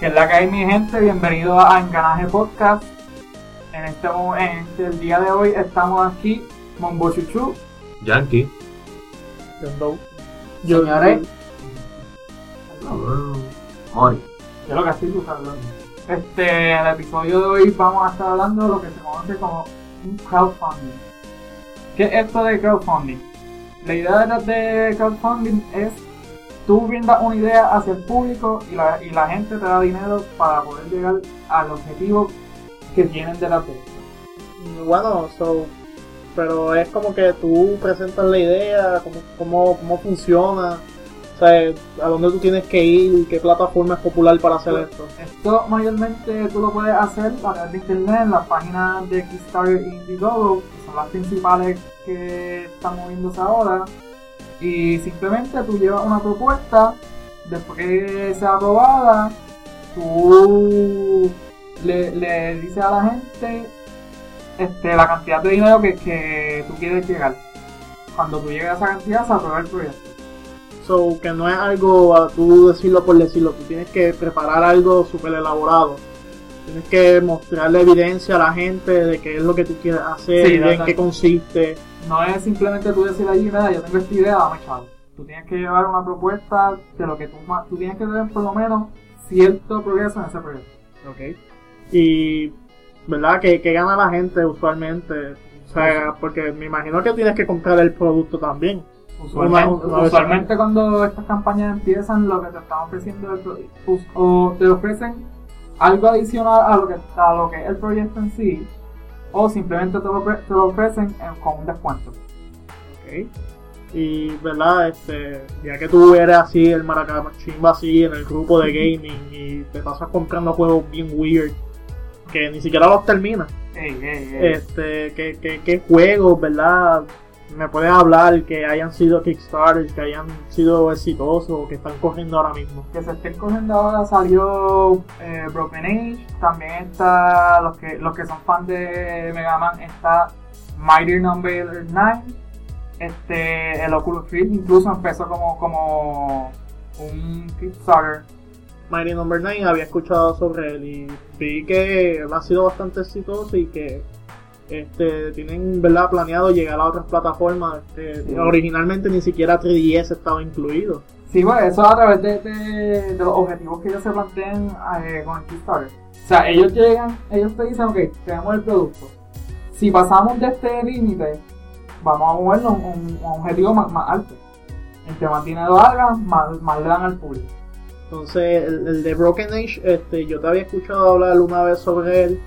Que es la que hay mi gente, bienvenido a Enganaje Podcast. En este, en este- el día de hoy estamos aquí, Mombo Chuchu, Yankee. Señores. Hoy. yo lo que estoy buscando. Este, en el episodio de hoy vamos a estar hablando de lo que se conoce como un crowdfunding. ¿Qué es esto de crowdfunding? La idea de crowdfunding es tú brindas una idea hacia el público y la, y la gente te da dinero para poder llegar al objetivo que tienen detrás de esto. Bueno, so, pero es como que tú presentas la idea, cómo, cómo, cómo funciona, o sea, a dónde tú tienes que ir, qué plataforma es popular para hacer esto. Esto mayormente tú lo puedes hacer a través de internet en las páginas de Kickstarter y Indiegogo, que son las principales que están moviéndose ahora. Y simplemente tú llevas una propuesta, después que sea aprobada, tú le, le dices a la gente este, la cantidad de dinero que, que tú quieres llegar. Cuando tú llegues a esa cantidad, se aprueba el proyecto. So, que no es algo a tú decirlo por decirlo, tú tienes que preparar algo súper elaborado. Tienes que mostrarle evidencia a la gente de qué es lo que tú quieres hacer, Sí, de en qué consiste. No es simplemente tú decir allí, mira, yo tengo esta idea, dame chavo. Tú tienes que llevar una propuesta de lo que tú ma- tú tienes que tener por lo menos cierto progreso en ese proyecto. Ok. Y, ¿verdad? Que, que gana la gente usualmente. O sea, porque me imagino que tienes que comprar el producto también. Usualmente, Una- una vez usualmente cuando estas campañas empiezan, lo que te están ofreciendo o te ofrecen algo adicional a lo que a lo que es el proyecto en sí, o simplemente te lo, te lo ofrecen en- con un descuento. Ok. Y, ¿verdad? Este, ya que tú eres así, el maracachimba así, en el grupo de gaming, y te pasas comprando juegos bien weird, que ni siquiera los terminas. Ey, ey, ey. Este, ¿qué, qué, qué juegos, verdad? Me puedes hablar que hayan sido Kickstarter, que hayan sido exitosos, o que están corriendo ahora mismo. que se estén cogiendo ahora salió eh, Broken Age, también está los que los que son fans de Mega Man está Mighty Number 9, este el Oculus Rift incluso empezó como como un Kickstarter. Mighty Number 9 había escuchado sobre él y vi que ha sido bastante exitoso y que este tienen verdad planeado llegar a otras plataformas este, Sí. originalmente ni siquiera 3DS estaba incluido Sí, pues eso a través de, de- de los objetivos que ellos se plantean eh, con el Kickstarter. O sea, ellos llegan, ellos te dicen, ok, tenemos el producto. Si pasamos de este límite, vamos a movernos a un, un objetivo más, más alto. Entre más dinero haga, más, más le dan al público. entonces el, el de Broken Age este yo te había escuchado hablar una vez sobre él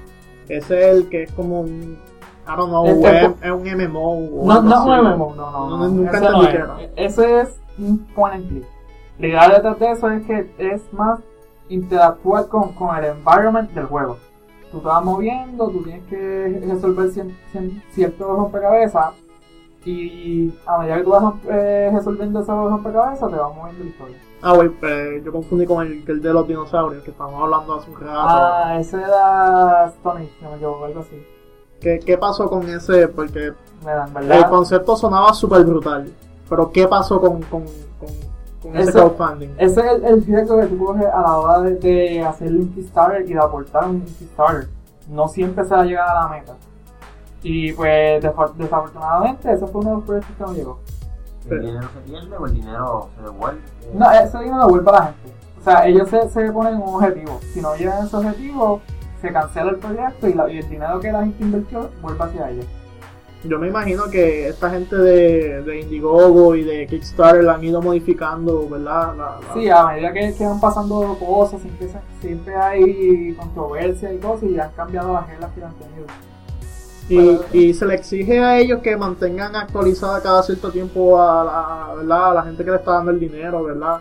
ese es el que es como un I don't know Este- es, es un MMO No, no es un MMO, no, no, No, no. nunca ese, entendí no es. ese es un point and click. La idea detrás de eso es que es más interactuar con, con el environment del juego. Tú te vas moviendo, tú tienes que resolver cien- cien- ciertos rompecabezas y a medida que tú vas eh, resolviendo esos rompecabezas te vas moviendo la historia. ah güey pues, yo confundí con el, el de los dinosaurios que estábamos hablando hace un rato Ah, ese era Stone Age, no me equivoco, algo así. ¿Qué, ¿qué pasó con ese? porque Me dan, El concepto sonaba súper brutal. Pero ¿qué pasó con, con, con, con ese Ese- crowdfunding? Ese es el, el riesgo que tú coges a la hora de, de hacer un Kickstarter y de aportar un Kickstarter. No siempre se va a llegar a la meta. Y pues desafortunadamente ese fue uno de los proyectos que no llegó. ¿El dinero se pierde o el dinero se devuelve? No, ese dinero vuelve a la gente. O sea, ellos se, se ponen un objetivo. Si no llegan a ese objetivo, se cancela el proyecto y, la- y el dinero que la gente invirtió vuelve hacia ellos. Yo me imagino que esta gente de, de Indiegogo y de Kickstarter la han ido modificando, ¿verdad? La- la- Sí, a medida que, que van pasando cosas, siempre, siempre hay controversia y cosas y han cambiado las reglas que han tenido. y, y se le exige a ellos que mantengan actualizada cada cierto tiempo a la, ¿verdad? a la gente que le está dando el dinero, ¿verdad?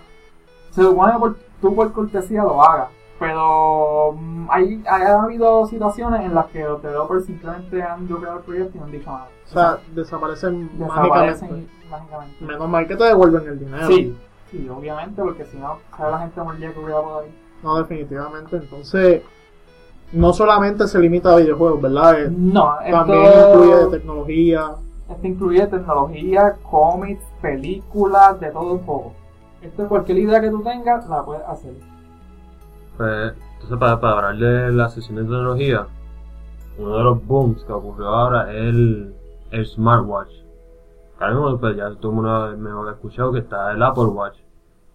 Se supone que por- tú por cortesía lo hagas, pero mm, hay, hay habido situaciones en las que los developers simplemente han bloqueado el proyecto y no han dicho nada. O sea, desaparecen desaparecen mágicamente. Menos mal que te devuelven el dinero. Sí, sí, obviamente, porque si no, sabe la gente mordida que hubiera por ahí. No, definitivamente. Entonces, no solamente se limita a videojuegos, ¿verdad? Eh, No, También esto, incluye de tecnología. esto incluye tecnología, cómics, películas, de todo un poco. Esto cualquier idea que tú tengas la puedes hacer. Entonces, para, para hablar de la sesión de tecnología, uno de los booms que ocurrió ahora es el, el smartwatch. Ahora mismo, pues ya todo el mundo me ha escuchado que está el Apple Watch.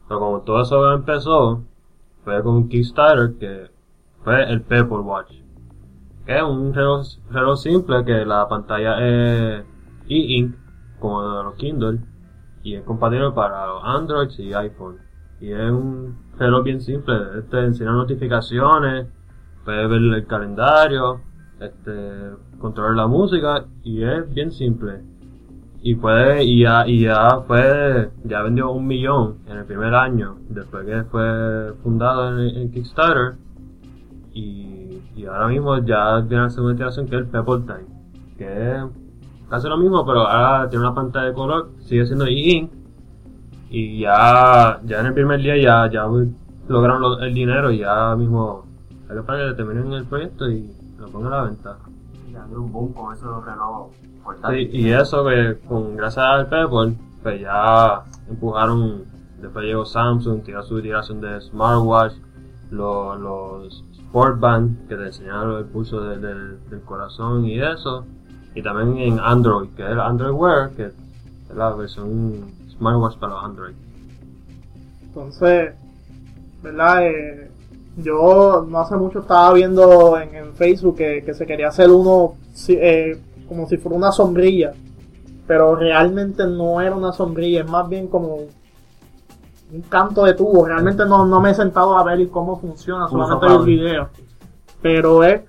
Pero como todo eso empezó, fue con Kickstarter que fue el Pebble Watch. Que es un reloj, reloj simple que la pantalla es e-ink, como de los Kindle, y es compatible para los Android y iPhone. Y es un reloj bien simple, este enseña notificaciones, puedes ver el calendario, este, controlar la música, y es bien simple. Y puede, y ya, y ya fue, ya vendió un millón en el primer año, después que fue fundado en, Kickstarter, y, y ahora mismo ya tiene la segunda iteración que es el Pebble Time, que es casi lo mismo, pero ahora tiene una pantalla de color, sigue siendo e-ink, y ya, ya en el primer día ya, ya lograron lo- el dinero y ya mismo hay que esperar que terminen el proyecto y lo pongan a la venta. Y un boom con esos relojes Sí, portátiles. y eso que con gracias al Pebble, pues ya empujaron, después llegó Samsung, tiró su tiración de smartwatch, los, los Sportband que te enseñaron el pulso de- del- del corazón y eso, y también en Android, que es el Android Wear, que es la versión smartwatch para los Android. Entonces, ¿verdad? Eh, yo no hace mucho estaba viendo en, en Facebook que, que se quería hacer uno eh, como si fuera una sombrilla, pero realmente no era una sombrilla, es más bien como un canto de tubo. Realmente no, no me he sentado a ver cómo funciona, solamente soplador. el video. Pero es,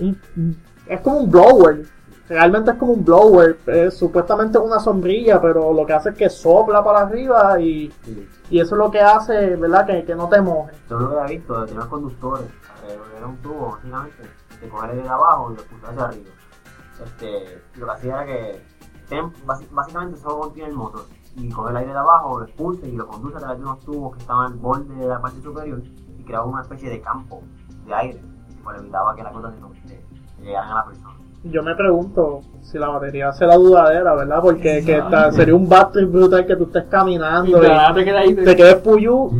un- es como un blower. Realmente es como un blower. Es supuestamente una sombrilla, pero lo que hace es que sopla para arriba y, y eso es lo que hace, ¿verdad? Que, que no te mojes. Yo lo había visto, de tener conductores. eh, Era un tubo, básicamente, que coger de abajo y lo puso hacia arriba. Este, lo que hacía era que, básicamente solo contiene el motor. Y coge el aire de abajo, lo expulsa y lo conduce a través de unos tubos que estaban al borde de la parte superior y creaba una especie de campo de aire. Pues evitaba que las gotas se, llegaran a la persona. Yo me pregunto si la batería será duradera, ¿verdad? Porque que sería un bad trip brutal que tú estés caminando y te quedas ahí. te quedes puyú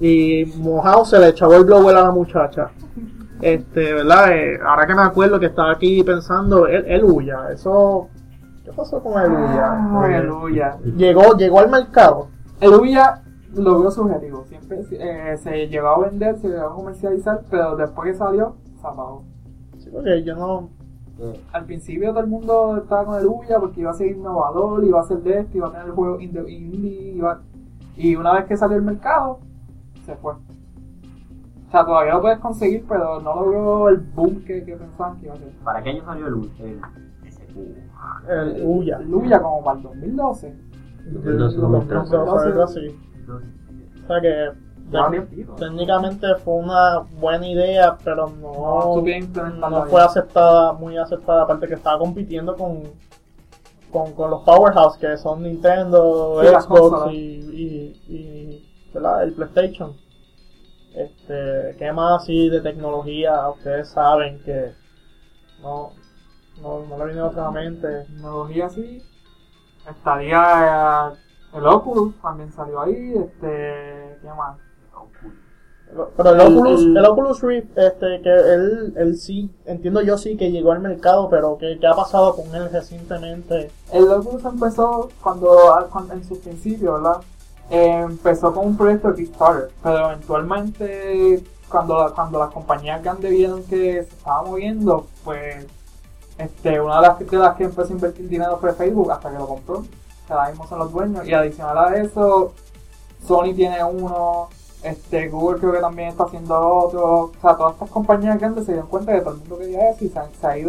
y mojado se le echaba el blower a la muchacha. Este, ¿verdad? Eh, ahora que me acuerdo que estaba aquí pensando, el, el Uya, eso... ¿Qué pasó con el Uya? Ay, el Uya. Llegó, llegó al mercado. El Uya logró su objetivo. Siempre eh, se llegó a vender, se llegó a comercializar, pero después que salió, se apagó. Sí, porque yo no... Al principio todo el mundo estaba con el Uya porque iba a ser innovador, iba a ser de esto, iba a tener el juego indie, indie iba... y una vez que salió al mercado, se fue. O sea, todavía lo puedes conseguir, pero no logró el boom que, que pensaban que iba a ser. ¿Para qué año salió el, el ese cubo? El Uya. El Uya como para el 2012. 2012, Lo- lo- 2013. lo- algo así. Entonces, O sea que... Técnicamente fue una buena idea, pero no, No no fue aceptada, muy aceptada, aparte que estaba compitiendo con, con, con los powerhouse que son Nintendo, Sí, Xbox y, y, y, el PlayStation. Este, ¿qué más así de tecnología? Ustedes saben que no, no, no le viene a otra mente. tecnología así. Estaría eh, el Oculus, también salió ahí. Este, ¿qué más? Pero el Oculus, el- Oculus Rift, este, que él, él sí, entiendo yo sí que llegó al mercado, pero ¿qué, qué ha pasado con él recientemente? El Oculus empezó cuando, cuando- en sus principios, ¿verdad? Eh, empezó con un proyecto de Kickstarter, pero eventualmente cuando, cuando las compañías grandes vieron que se estaba moviendo, pues este, una de las, de las que empezó a invertir dinero fue Facebook hasta que lo compró, ahora mismo son los dueños, y adicional a eso, Sony tiene uno, este, Google creo que también está haciendo otro, o sea, todas estas compañías grandes se dieron cuenta que todo el mundo quería eso y se, se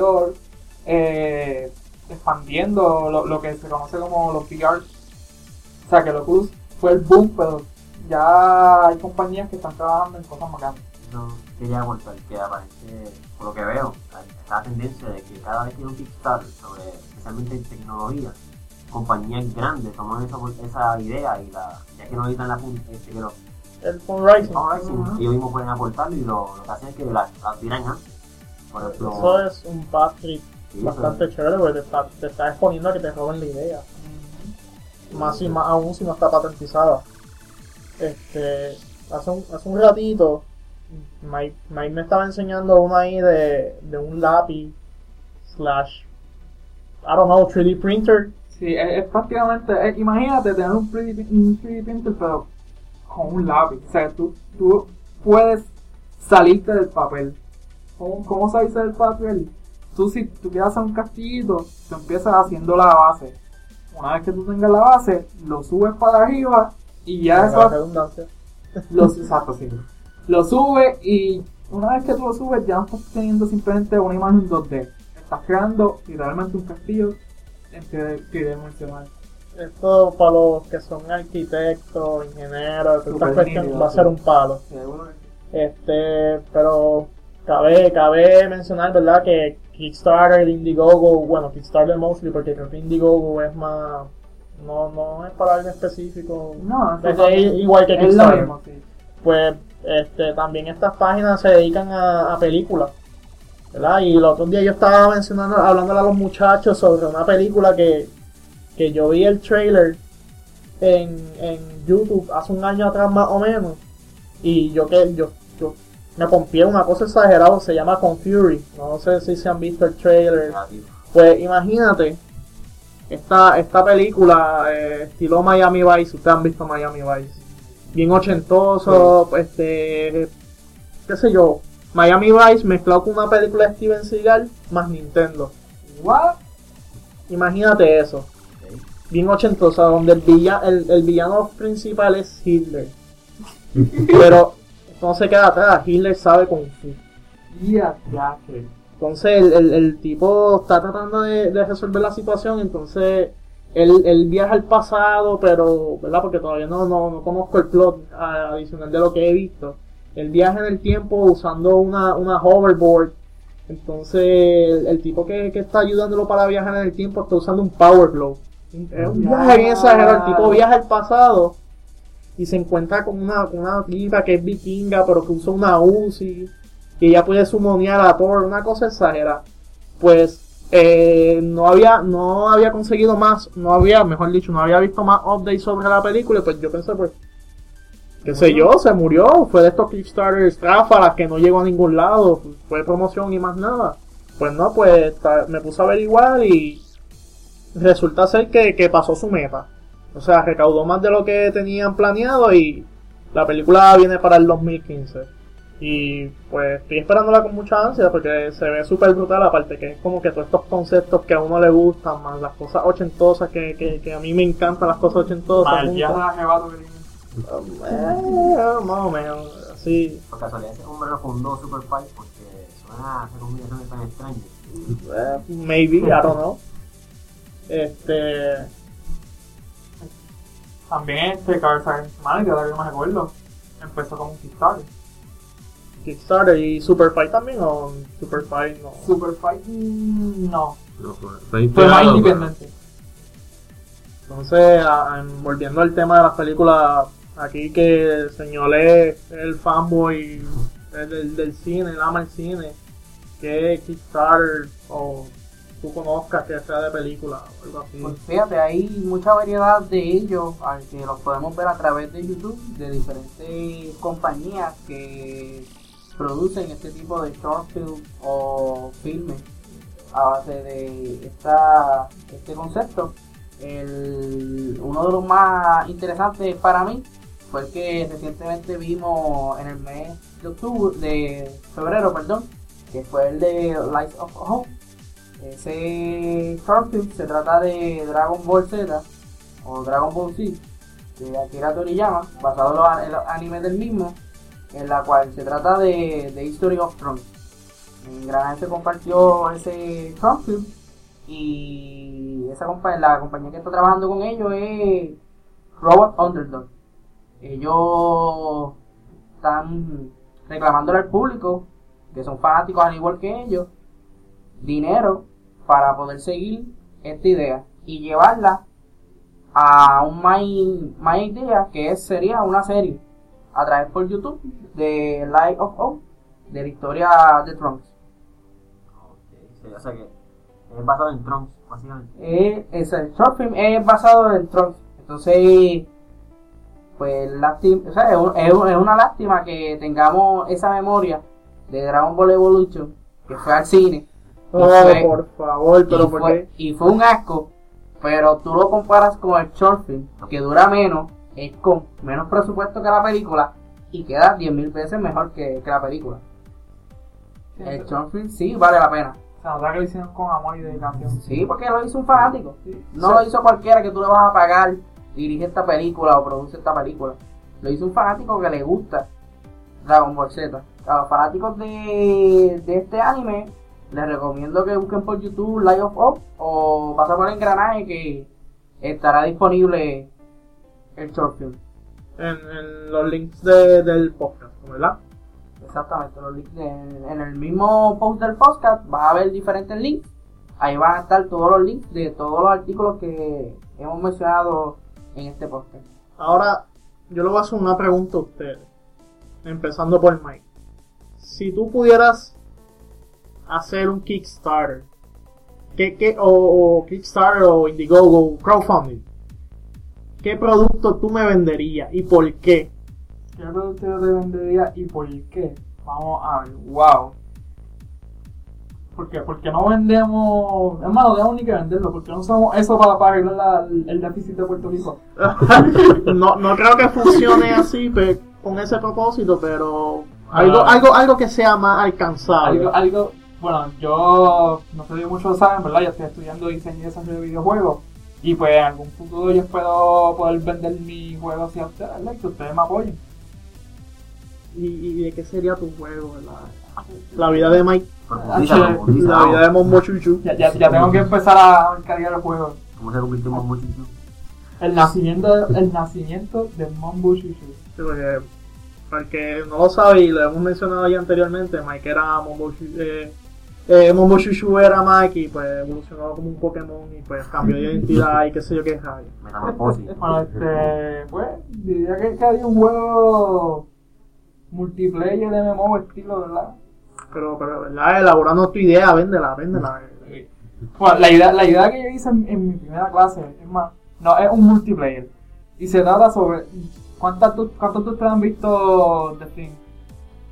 eh, expandiendo lo, lo que se conoce como los VR. O sea, que el Oculus fue el boom, pero ya hay compañías que están trabajando en cosas más grandes. No quería aportar que aparece, por lo que veo, está la tendencia de que cada vez que hay un Kickstarter sobre, especialmente en tecnología, compañías grandes toman esa, esa idea y la, ya que no necesitan la punta, este, que lo, El fundraising. fundraising, Ujú. ellos mismos pueden aportarlo y lo, lo que hacen es que la, la tiran antes. Por ejemplo, Eso es un bad trip sí, bastante chévere porque te está, te está exponiendo a que te roben la idea. Más y más aún si no está patentizada. Este, hace un, hace un ratito Mike, Mike me estaba enseñando una ahí de, de un lápiz slash I don't know 3D printer Sí, es, es prácticamente, es- imagínate tener un 3D, un 3D printer pero con un lápiz. O sea, tú, tú puedes salirte del papel. ¿Cómo, cómo salirse del papel? Tú si tú quieres hacer un castillito, tú empiezas haciendo la base. Una vez que tú tengas la base, lo subes para arriba y ya la eso redundancia. lo, exacto, sí. Lo subes y una vez que tú lo subes ya no estás teniendo simplemente una imagen 2D. Estás creando literalmente un castillo en tri- tridimensional. Esto para los que son arquitectos, ingenieros, estas cuestiones, va a ser un palo. Este, pero cabe, cabe mencionar, ¿verdad? Que Kickstarter, Indiegogo, bueno, Kickstarter mostly, porque creo que Indiegogo es más, no, no es para algo específico. No, Es igual que es lo Kickstarter. mismo, sí. Pues, este, también estas páginas se dedican a, a películas. ¿verdad? Y el otro día yo estaba mencionando, hablándole a los muchachos sobre una película que, que yo vi el trailer en, en YouTube hace un año atrás más o menos. Y yo que yo, yo me pompié una cosa exagerada, se llama Confury. No sé si se han visto el trailer. negativo. Pues imagínate, esta, esta película, eh, estilo Miami Vice, ustedes han visto Miami Vice. Bien ochentoso, este, qué sé yo, Miami Vice mezclado con una película de Steven Seagal más Nintendo. What? Imagínate eso. Bien ochentosa, donde el, villa, el, el villano principal es Hitler. Pero no se queda atrás, Hitler sabe Kung Fu. Ya, ya, que. Entonces el, el, el tipo está tratando de, de resolver la situación, entonces él, él viaja al pasado, pero, ¿verdad? Porque todavía no, no, no conozco el plot adicional de lo que he visto. Él viaja en el tiempo usando una, una hoverboard. Entonces el, el tipo que, que está ayudándolo para viajar en el tiempo está usando un power glove. Es un viaje bien exagerado. El tipo viaja al pasado y se encuentra con una, con una tipa que es vikinga, pero que usa una Uzi que ella puede sumonear a Thor, una cosa exagerada. Pues eh, no había no había conseguido más, no había, mejor dicho, no había visto más updates sobre la película, pues yo pensé pues qué sé yo, se murió, fue de estos Kickstarter tráfalas que no llegó a ningún lado, fue promoción y más nada. Pues no, pues me puse a averiguar y resulta ser que, que pasó su meta. O sea, recaudó más de lo que tenían planeado y la película viene para el 2015. Y pues estoy esperándola con mucha ansia porque se ve súper brutal, aparte que es como que todos estos conceptos que a uno le gustan, más las cosas ochentosas, que, que, que a mí me encantan las cosas ochentosas. Tiene. Eh, más o menos, así. Por casualidad ese hombre no fundó Super Fight porque suena a hacer combinaciones tan extrañas. Eh, maybe, I don't know. Este. También este Car Science Manager, ahora que me recuerdo, empezó como un Kickstarter. Kickstarter y Super Fight también, o Super Fight no. Super Fight, mm, no. No, fue, más independiente. Entonces, a- a- volviendo al tema de las películas, aquí que señalé es el fanboy el del, del cine, él ama el cine, que Kickstarter o tú conozcas que sea de película así. Pues fíjate, hay mucha variedad de ellos, que los podemos ver a través de YouTube, de diferentes compañías que producen este tipo de short film o filmes a base de esta, este concepto. El, uno de los más interesantes para mí fue el que recientemente vimos en el mes de octubre, de febrero, perdón, que fue el de Lights of Hope. Ese short film se trata de Dragon Ball Z o Dragon Ball Z de Akira Toriyama, basado en los, animes del mismo, en la cual se trata de, de History of Thrones. En Granada se compartió ese short film y esa la compañía que está trabajando con ellos es Robot Underdog. Ellos están reclamándole al público, que son fanáticos al igual que ellos, dinero para poder seguir esta idea y llevarla a un más, más idea que es, sería una serie a través por YouTube de Life of O de la historia de Trunks. Ok, sí, o sea que es basado en Trunks, básicamente. Eh, ese short film es basado en Trunks. Entonces, pues lástima, o sea, es, un- es un- es una lástima que tengamos esa memoria de Dragon Ball Evolution que fue al cine Oh, fue- por favor, pero y, ¿por fue, qué? y fue un asco, pero tú lo comparas con el short film, que dura menos, es con menos presupuesto que la película y queda 10.000 veces mejor que, que la película. El short film sí vale la pena. Se nota que lo hicieron con amor y dedicación. Sí, porque lo hizo un fanático. Sí. No lo hizo cualquiera que tú le vas a pagar, dirige esta película o produce esta película. Lo hizo un fanático que le gusta Dragon Ball Z. A los fanáticos de, de este anime, les recomiendo que busquen por YouTube Light of Up o pasa por el engranaje que estará disponible el short film. En, en los links de, del podcast, ¿verdad? Exactamente, los links de- en el mismo post del podcast vas a ver diferentes links. Ahí van a estar todos los links de todos los artículos que hemos mencionado en este podcast. Ahora, yo le voy a hacer una pregunta a ustedes. Empezando por Mike. Si tú pudieras hacer un Kickstarter, ¿qué, qué, o, o Kickstarter o Indiegogo, crowdfunding, ¿qué producto tú me venderías y por qué? ¿Qué producto yo te vendería y por qué? Vamos a ver, wow. ¿Por qué? Porque no vendemos. Hermano, no tenemos ni que venderlo. Porque no usamos eso para, para arreglar la- el déficit de Puerto Rico. no, no creo que funcione así pe- con ese propósito, pero algo, Ah. algo, algo que sea más alcanzable. Algo, algo. Bueno, yo no sé si muchos saben, ¿verdad? Yo estoy estudiando diseño y desarrollo de videojuegos. Y pues en algún futuro yo espero poder vender mi juego hacia ustedes, ¿verdad? Y que ustedes me apoyen. ¿Y, y de qué sería tu juego? La, la vida de Mike, Ah, la vida de. Mombo Chuchu. Ya, ya, ya tengo que empezar a cargar el juego. ¿Cómo se convirtió en Chuchu? El nacimiento, el nacimiento de Mambo Shushu. Sí, porque, para el que no lo sabe y lo hemos mencionado ya anteriormente, Mike era Mombo Chuchu. Eh, eh, Mombo Chuchu era Mike y pues evolucionó como un Pokémon y pues cambió de identidad y qué sé yo qué rayo. Metamorfosis. Bueno, este, pues, diría que, que hay un juego multiplayer de MMO estilo, ¿verdad? Pero, pero, ¿verdad? Elaborando tu idea, véndela, véndela. Bueno, la idea, la idea que yo hice en, en mi primera clase, es más, no, es un multiplayer. Y se trata sobre, ¿cuántas tú- ¿cuántos de ustedes han visto The Thing?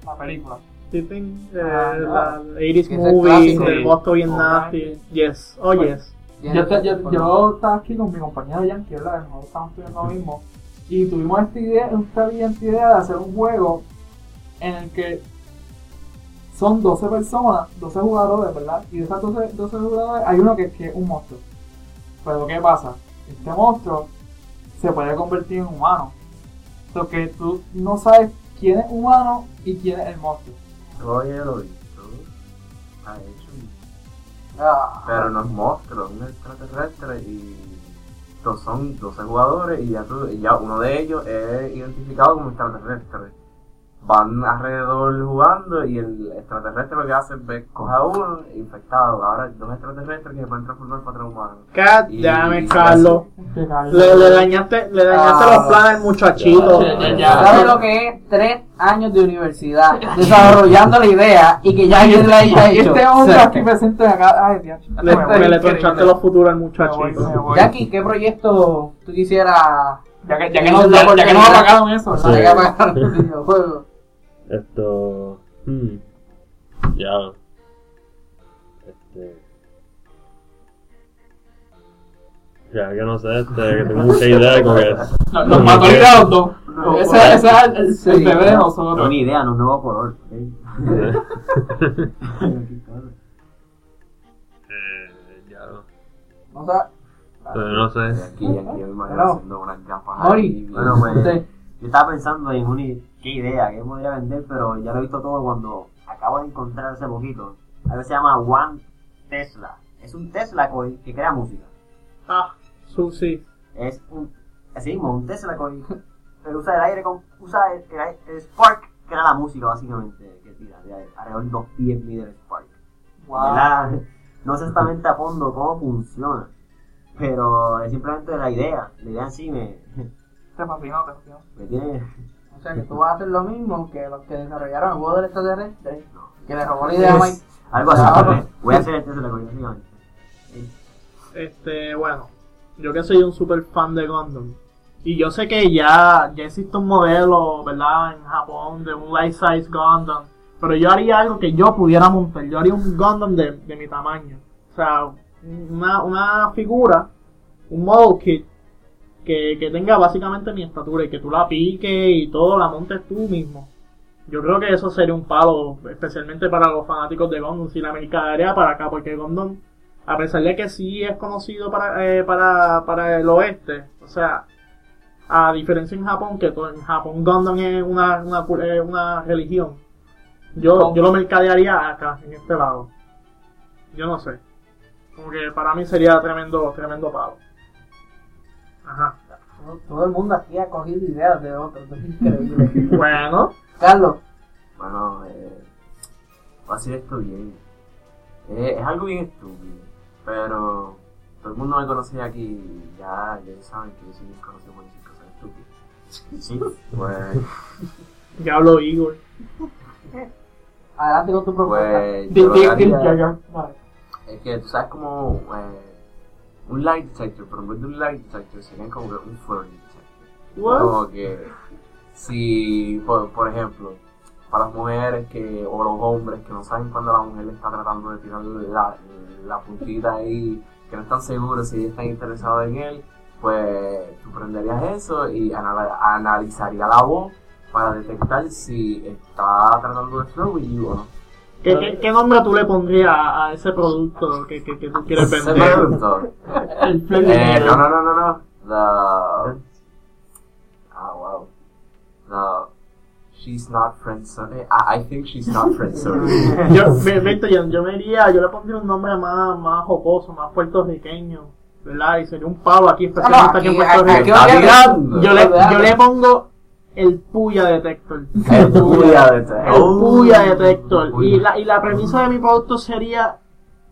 La película. Tipping, eh, Ah, la 80s Que es el movie, del monstruo bien nasty. Yes, oh yes. Yo, te- yo, yo estaba aquí con mi compañero Yankee, ¿verdad? Nosotros estamos estudiando lo mismo. Y tuvimos esta idea, esta brillante idea de hacer un juego en el que son 12 personas, 12 jugadores, ¿verdad? Y de esas 12, 12 jugadores hay uno que, que es un monstruo. Pero ¿qué pasa? Este monstruo se puede convertir en humano. Lo que tú no sabes quién es humano y quién es el monstruo. He visto. Ha hecho. Ah, Pero no es monstruo, es un extraterrestre y son 12 jugadores y ya, tú- y ya uno de ellos es identificado como extraterrestre. Van alrededor jugando y el extraterrestre lo que hace es ver, coge a uno infectado. Ahora hay dos extraterrestres que se pueden transformar. God Y- damn it, y- Carlos. Le, le dañaste, le dañaste Ah. los planes al muchachito. Ya, ya, ya. ¿Sabes lo que es? Tres años de universidad desarrollando la idea y que ya alguien la haya hecho. Este hombre aquí presente acá, ay Dios. Le, me le torchaste los futuros al muchachito. Jackie, ¿qué proyecto tú quisieras Ya que, ya que no, ya, ya que nos apagaron eso, ¿verdad? Sí. que apagar el videojuego? Esto. Hmm. Ya. Este. Ya que no sé, este, que tengo mucha idea como que. Nos, nos mató el dos. No, Ese, ese es el, el, sí, el bebé de no. No nosotros. ni idea, no es nuevo color. ¿ok? eh, ya. No sé. Pero no sé. Aquí, aquí me imagino haciendo unas gafas. Mori. ahí. Bueno, pues. Yo estaba pensando en una qué idea, qué podría vender, pero ya lo he visto todo cuando acabo de encontrar hace poquito. Algo se llama One Tesla. Es un Tesla coil que crea música. Ah, Susi. Es un, así mismo, un Tesla coil. Pero usa el aire con, usa el, el Spark, que era la música básicamente que tira de aire. Alrededor de dos pies mide el Spark. Wow. No sé exactamente a fondo cómo funciona, pero es simplemente la idea. La idea en sí me, Te fascinó, te fascinó. me tiene. O sea que tú vas a hacer lo mismo que los que desarrollaron el juego del extraterrestre, que le robó la idea a Mike. Algo así. Pues, Voy a hacer el Tesla coil, básicamente. Este, bueno, yo que soy un super fan de Gundam, Y yo sé que ya, ya existe un modelo, ¿verdad? En Japón de un life size Gundam. Pero yo haría algo que yo pudiera montar. Yo haría un Gundam de, de mi tamaño. O sea, una, una figura, un model kit, que, que tenga básicamente mi estatura y que tú la piques y todo, la montes tú mismo. Yo creo que eso sería un palo, especialmente para los fanáticos de Gundam, si la mercadería para acá, porque Gundam, a pesar de que sí es conocido para, eh, para, para el oeste, o sea, a diferencia en Japón, que todo- en Japón Gundam es una, una, eh, una religión, yo, yo lo mercadearía acá, en este lado. Yo no sé. Como que para mí sería tremendo, tremendo palo. Ajá. Todo- Todo el mundo aquí ha cogido ideas de otros, es increíble. Bueno, Carlos, Bueno, eh, voy a decir esto bien. Eh, es algo bien estúpido, pero todo el mundo me conoce aquí y ya, ya saben que yo soy bien conocido por decir cosas estúpidas. Sí, pues, ya hablo Igor. adelante con tu propuesta. pues Di- yo lo di- que di- haría ya, ya, vale. es que tú sabes como eh, un light detector, pero en vez de un light detector sería como que un flurry detector. What? Como que si, por, por ejemplo, para las mujeres que, o los hombres que no saben cuando la mujer está tratando de tirar la, la puntita ahí, que no están seguros si están interesados en él, pues tú prenderías eso y anal- analizaría la voz para detectar si está tratando de flow o no. ¿Qué, qué, qué nombre tú le pondrías a, ese producto que, que, que tú quieres Ese vender? producto. El Eh, no, no, no, no, no. The. Ah, wow. The. She's not friend zone. I, I think she's not friend zone. Yo, vente, yo, yo me iría, yo le pondría un nombre más, más jocoso, más puertorriqueño, ¿verdad? Y sería un pavo aquí, especialmente aquí en aquí- Puerto aquí- Rico. aquí- Está tirando. Yo le, yo le pongo el puya detector. El puya de El puya detector. Y la, y la premisa de mi producto sería,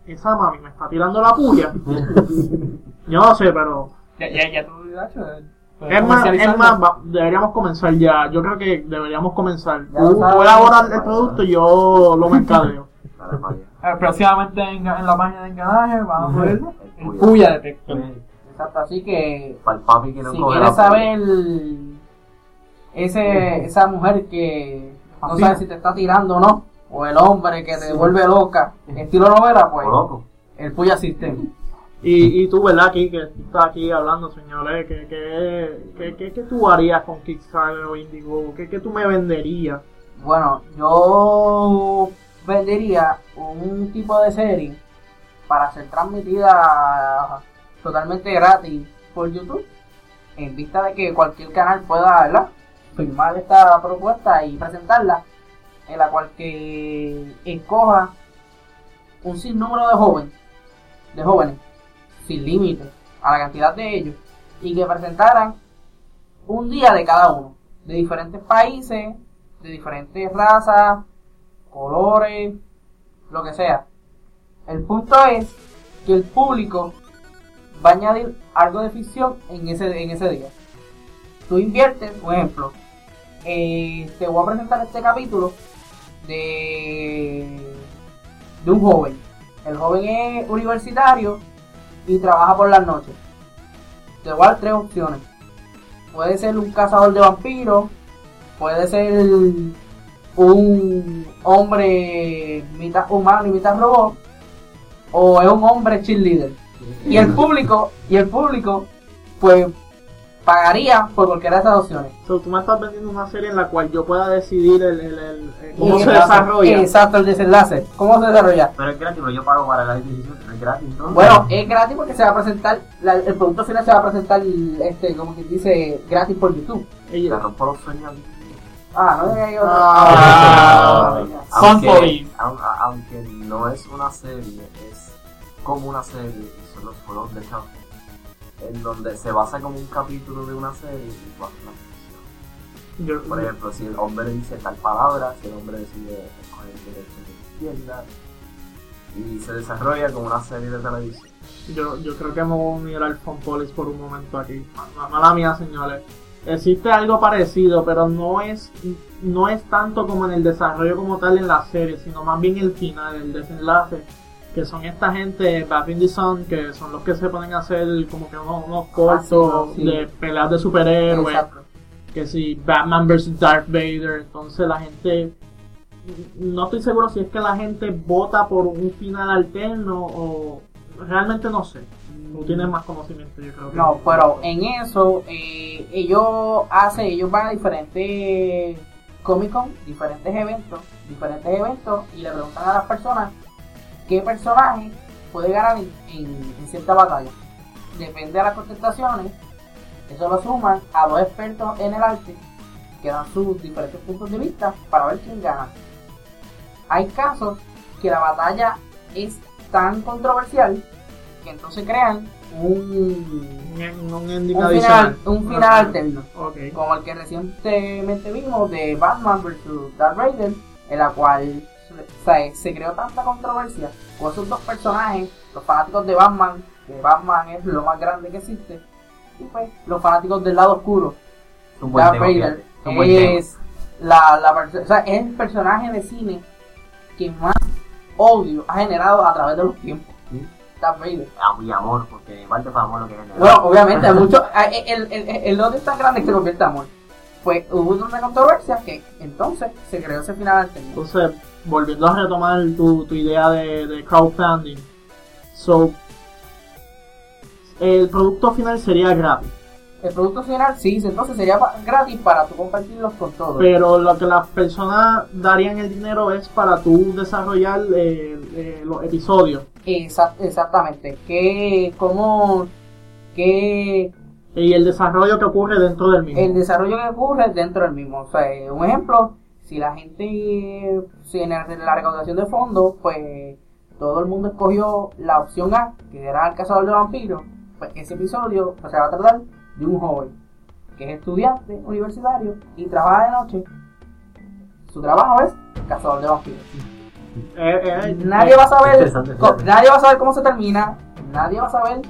esa mami me está tirando la puya. Yo no sé, pero... Ya, ya, ya tú lo has hecho. eh, Es más, es más, va- deberíamos comenzar ya. Yo creo que deberíamos comenzar. Tú, elaboras el producto y yo lo mercadeo. Eh, próximamente en, en la página de enganaje van a poner El el puya. detector. Exacto, así que Para el papi que no si quieres saber ese, esa mujer que no Así. sabe si te está tirando o no, o el hombre que te vuelve loca, estilo novela, pues el Puya System. Y, y tú, ¿verdad? Aquí, que estás aquí hablando, señores, ¿qué, qué, qué, qué, qué tú harías con Kickstarter o Indiegogo? ¿Qué, ¿Qué tú me venderías? Bueno, yo vendería un tipo de serie para ser transmitida totalmente gratis por YouTube, en vista de que cualquier canal pueda ¿verdad? Firmar esta propuesta y presentarla, en la cual que escoja un sinnúmero de jóvenes, de jóvenes, sin límite a la cantidad de ellos, y que presentaran un día de cada uno, de diferentes países, de diferentes razas, colores, lo que sea. El punto es que el público va a añadir algo de ficción en ese, en ese día. Tú inviertes, por ejemplo, eh, te voy a presentar este capítulo de, de un joven. El joven es universitario y trabaja por las noches. Te voy a dar tres opciones. Puede ser un cazador de vampiros, puede ser un hombre mitad humano y mitad robot, o es un hombre cheerleader. Y el público, y el público, pues pagaría por cualquiera de esas opciones. So, tú me estás vendiendo una serie en la cual yo pueda decidir el, el, el- el- cómo Y se el- desarrolla. Exacto, el desenlace. ¿Cómo se desarrolla? Pero es gratis, pero yo pago para la decisión. Es gratis, ¿no? Bueno, es gratis porque se va a presentar, la- el producto final se va a presentar, este, como quien dice, gratis por YouTube. Ella- rompo los sueños. Ah, no hay otra. Ah. Aunque, aunque no es una serie, es como una serie y son los juegos de campo. En donde se basa como un capítulo de una serie y tú haces la ficción. yo- Por ejemplo, si el hombre dice tal palabra, si el hombre decide escoger el derecho de izquierda, y se desarrolla como una serie de televisión. Yo, yo creo que me voy a unir al Fonpolis por un momento aquí. Ma- Mala mía, señores. Existe algo parecido, pero no es, no es tanto como en el desarrollo como tal en la serie, sino más bien el final, el desenlace. Que son esta gente, Back in the Sun, que son los que se ponen a hacer como que unos, unos cortos sí, de peleas de superhéroes, Exacto. que si Batman vs Darth Vader, entonces la gente, no estoy seguro si es que la gente vota por un final alterno o realmente no sé. Tú tienes más conocimiento, yo creo. que- No, pero en eso, eh, ellos hacen, ellos van a diferentes Comic Con, diferentes eventos, diferentes eventos, y le preguntan a las personas qué personaje puede ganar en, en- en cierta batalla. Depende de las contestaciones, eso lo suman a dos expertos en el arte que dan sus diferentes puntos de vista para ver quién gana. Hay casos que la batalla es tan controversial que entonces crean un Un, un ending un adicional. final, un final alterno, como el que recientemente vimos de Batman vs. Darth Vader, en la cual o sea, se creó tanta controversia con esos dos personajes, los fanáticos de Batman, que Batman es lo más grande que existe, y pues los fanáticos del lado oscuro, Es un buen Darth tema, Vader. Es la, la o sea, es el personaje de cine que más odio ha generado a través de los tiempos. Sí. Darth Vader. Ah, amor, porque parte fue amor lo que es Bueno, obviamente, hay mucho, el, el, el, el odio es tan grande que se convierte en amor. Pues hubo una controversia que entonces se creó ese final alterno. Entonces, volviendo a retomar tu, tu idea de, de crowdfunding. So, el producto final sería gratis. El producto final, sí, entonces sería gratis para tú compartirlos con todos. Pero lo que las personas darían el dinero es para tú desarrollar eh, eh, los episodios. Exa- exactamente. Que, como, que Y el desarrollo que ocurre dentro del mismo. el desarrollo que ocurre dentro del mismo. O sea, eh, un ejemplo, si la gente, si en la, recaudación de fondos, pues todo el mundo escogió la opción A, que era el cazador de vampiros, pues ese episodio pues, se va a tratar de un joven que es estudiante universitario y trabaja de noche. Su trabajo es cazador de vampiros. Eh, eh, Nadie va a saber, nadie va a saber cómo se termina, nadie va a saber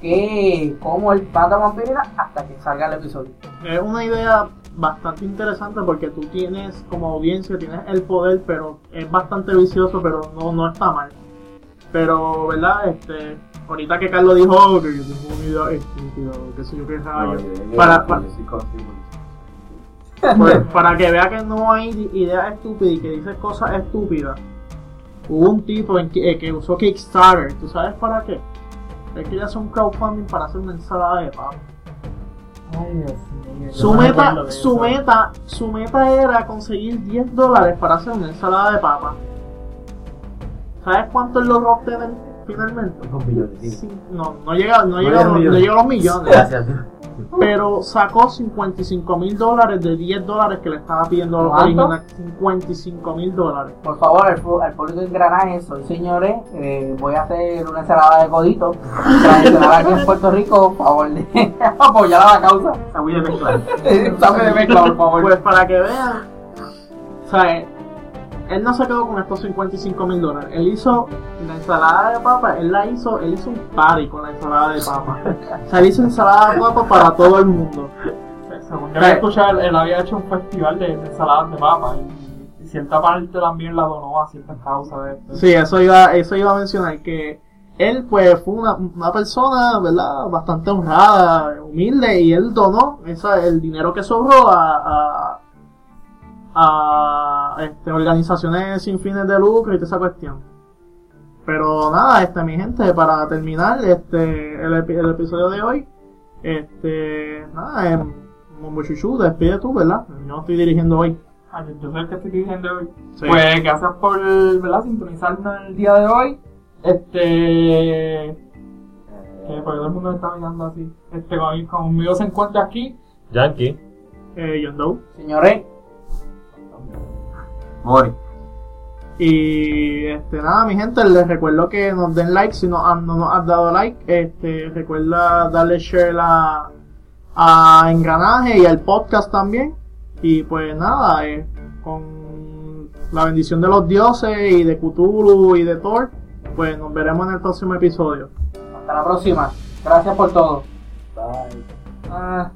que cómo él mata a vampirina hasta que salga el episodio. Es una idea bastante interesante porque tú tienes como audiencia, tienes el poder, pero es bastante vicioso, pero no, no está mal. Pero, ¿verdad? Este, ahorita que Carlos dijo "Oh, que yo tengo una idea estúpida, qué sé yo qué rayo. para, para, pues, para que vea que no hay ideas estúpidas y que dice cosas estúpidas. Hubo un tipo en que, eh, que usó Kickstarter, ¿tú sabes para qué? Es que ya hace un crowdfunding para hacer una ensalada de papa. Ay, Dios mío. Su meta, su eso. meta, su meta era conseguir 10 dólares para hacer una ensalada de papa. ¿Sabes cuánto él logró obtener finalmente? Un billón, sí. Sí, no, no llega, no, No llega, llega a no, llega a los millones. Gracias. Pero sacó 55 mil dólares de 10 dólares que le estaba pidiendo a los originales. 55 mil dólares. Por favor, al público engranaje, soy señores, eh, voy a hacer una ensalada de codito tradicional aquí en Puerto Rico, por favor de apoyar a la causa. Está muy de mezcla. Sabe de mezcla, por favor. Pues para que vean, o sea, él no se quedó con estos 55 mil dólares. Él hizo la ensalada de papa, él la hizo, él hizo un party con la ensalada de papa. O sea, él hizo ensalada de papa para todo el mundo. Según yo había escuchado, él había hecho un festival de, de ensaladas de papa y, y cierta parte también la donó a ciertas causas de esto. Sí, eso iba, eso iba a mencionar que él pues fue una, una persona, ¿verdad? Bastante honrada, humilde y él donó esa, el dinero que sobró a, a, a este, organizaciones sin fines de lucro y toda esa cuestión. Pero nada, este, mi gente, para terminar este, el, epi- el episodio de hoy, este, nada, eh, Mombo Chuchu, despide tú, ¿verdad? Yo no estoy dirigiendo hoy. Ah, yo, yo soy el que estoy diciendo hoy. Sí. Pues gracias por ¿verdad? sintonizarnos el día de hoy. Este. Que porque todo el mundo me está mirando así. Este, con- conmigo se encuentra aquí. Yankee. Eh, John Doe. Señores, Mori. Y este nada, mi gente, les recuerdo que nos den like si no, no nos has dado like. Este, recuerda darle share a, a Engranaje y al podcast también. Y pues nada, eh, con la bendición de los dioses y de Cthulhu y de Thor, pues nos veremos en el próximo episodio. hasta la próxima. Gracias por todo. Ah.